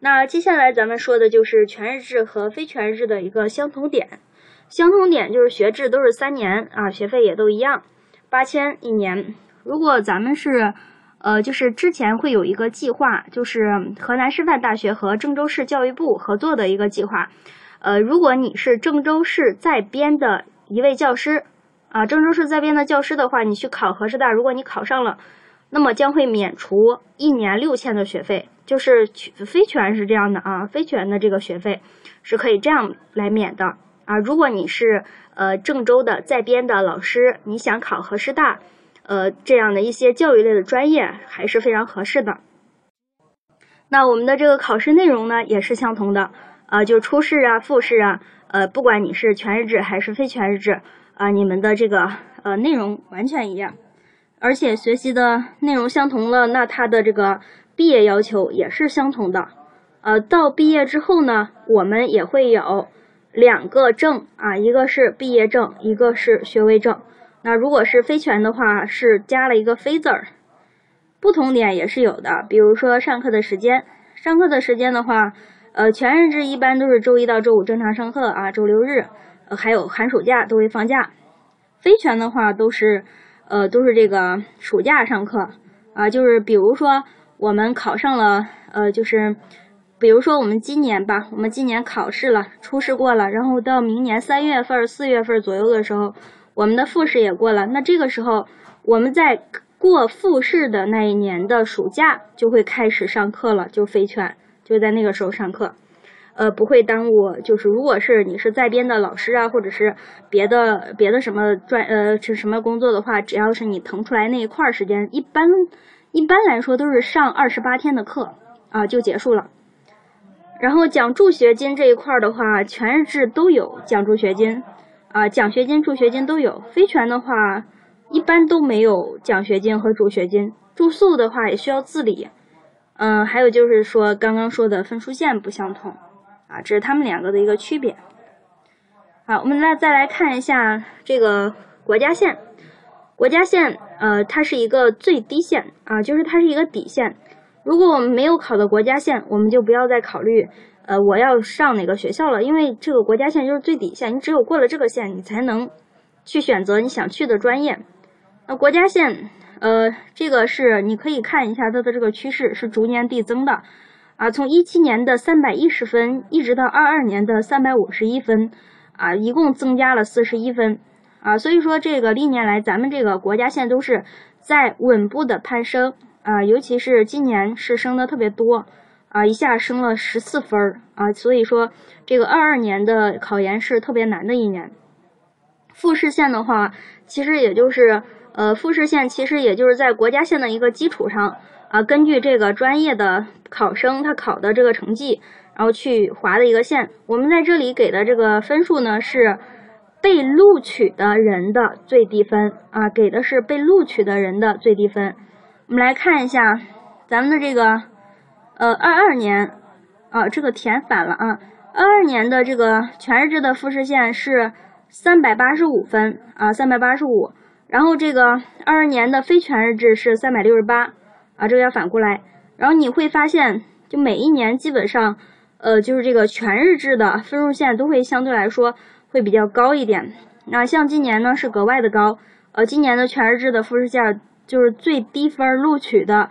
那接下来咱们说的就是全日制和非全日制的一个相同点。相同点就是学制都是三年啊，学费也都一样，八千一年。如果咱们是，呃，就是之前会有一个计划，就是河南师范大学和郑州市教育部合作的一个计划。呃，如果你是郑州市在编的一位教师，啊，郑州市在编的教师的话，你去考河师大，如果你考上了，那么将会免除一年六千的学费，就是非全是这样的啊，非全的这个学费是可以这样来免的。啊，如果你是呃郑州的在编的老师，你想考河师大，呃这样的一些教育类的专业还是非常合适的。那我们的这个考试内容呢也是相同的，啊就初试啊、复试啊，呃不管你是全日制还是非全日制啊，你们的这个呃内容完全一样，而且学习的内容相同了，那它的这个毕业要求也是相同的。呃，到毕业之后呢，我们也会有。两个证啊，一个是毕业证，一个是学位证。那如果是非全的话，是加了一个“非”字儿。不同点也是有的，比如说上课的时间。上课的时间的话，呃，全日制一般都是周一到周五正常上课啊，周六日，呃，还有寒暑假都会放假。非全的话都是，呃，都是这个暑假上课啊，就是比如说我们考上了，呃，就是。比如说我们今年吧，我们今年考试了，初试过了，然后到明年三月份、四月份左右的时候，我们的复试也过了。那这个时候，我们在过复试的那一年的暑假就会开始上课了，就非全，就在那个时候上课，呃，不会耽误。就是如果是你是在编的老师啊，或者是别的别的什么专呃是什么工作的话，只要是你腾出来那一块儿时间，一般一般来说都是上二十八天的课啊，就结束了。然后奖助学金这一块的话，全日制都有奖助学金，啊，奖学金、助学金都有。非全的话，一般都没有奖学金和助学金。住宿的话也需要自理，嗯，还有就是说刚刚说的分数线不相同，啊，这是他们两个的一个区别。好，我们来再来看一下这个国家线，国家线，呃，它是一个最低线，啊，就是它是一个底线。如果我们没有考到国家线，我们就不要再考虑，呃，我要上哪个学校了，因为这个国家线就是最底线，你只有过了这个线，你才能去选择你想去的专业。那国家线，呃，这个是你可以看一下它的这个趋势是逐年递增的，啊，从一七年的三百一十分一直到二二年的三百五十一分，啊，一共增加了四十一分，啊，所以说这个历年来咱们这个国家线都是在稳步的攀升。啊，尤其是今年是升的特别多，啊，一下升了十四分儿啊，所以说这个二二年的考研是特别难的一年。复试线的话，其实也就是，呃，复试线其实也就是在国家线的一个基础上啊，根据这个专业的考生他考的这个成绩，然后去划的一个线。我们在这里给的这个分数呢，是被录取的人的最低分啊，给的是被录取的人的最低分。我们来看一下咱们的这个，呃，二二年，啊，这个填反了啊。二二年的这个全日制的复试线是三百八十五分啊，三百八十五。然后这个二二年的非全日制是三百六十八啊，这个要反过来。然后你会发现，就每一年基本上，呃，就是这个全日制的分数线都会相对来说会比较高一点。那像今年呢是格外的高，呃，今年的全日制的复试线。就是最低分录取的，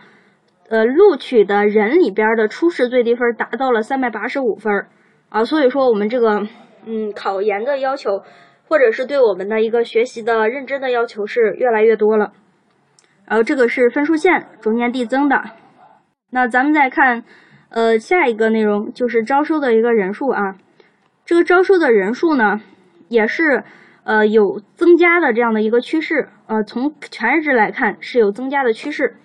呃，录取的人里边的初试最低分达到了三百八十五分啊，所以说我们这个，嗯，考研的要求，或者是对我们的一个学习的认真的要求是越来越多了。然后这个是分数线逐年递增的。那咱们再看，呃，下一个内容就是招收的一个人数啊，这个招收的人数呢，也是。呃，有增加的这样的一个趋势，呃，从全日制来看是有增加的趋势。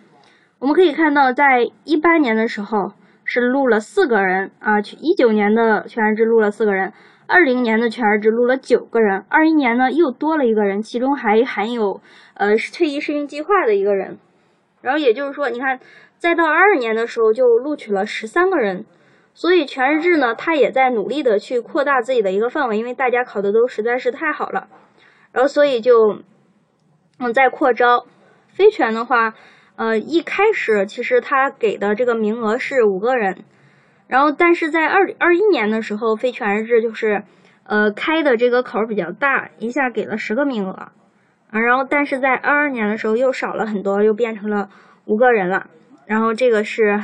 我们可以看到，在一八年的时候是录了四个人啊，一九年的全日制录了四个人，二零年的全日制录了九个人，二一年呢又多了一个人，其中还含有呃退役适应计划的一个人。然后也就是说，你看，再到二二年的时候就录取了十三个人。所以全日制呢，它也在努力的去扩大自己的一个范围，因为大家考的都实在是太好了，然后所以就嗯在扩招。非全的话，呃一开始其实他给的这个名额是五个人，然后，但是在二二一年的时候，非全日制就是，呃，开的这个口比较大，一下给了十个名额，啊，然后，但是在二二年的时候又少了很多，又变成了五个人了。然后这个是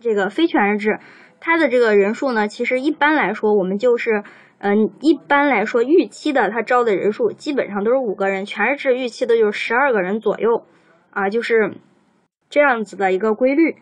这个非全日制，它的这个人数呢，其实一般来说，我们就是，嗯，一般来说预期的他招的人数基本上都是五个人，全日制预期的就是十二个人左右，啊，就是这样子的一个规律。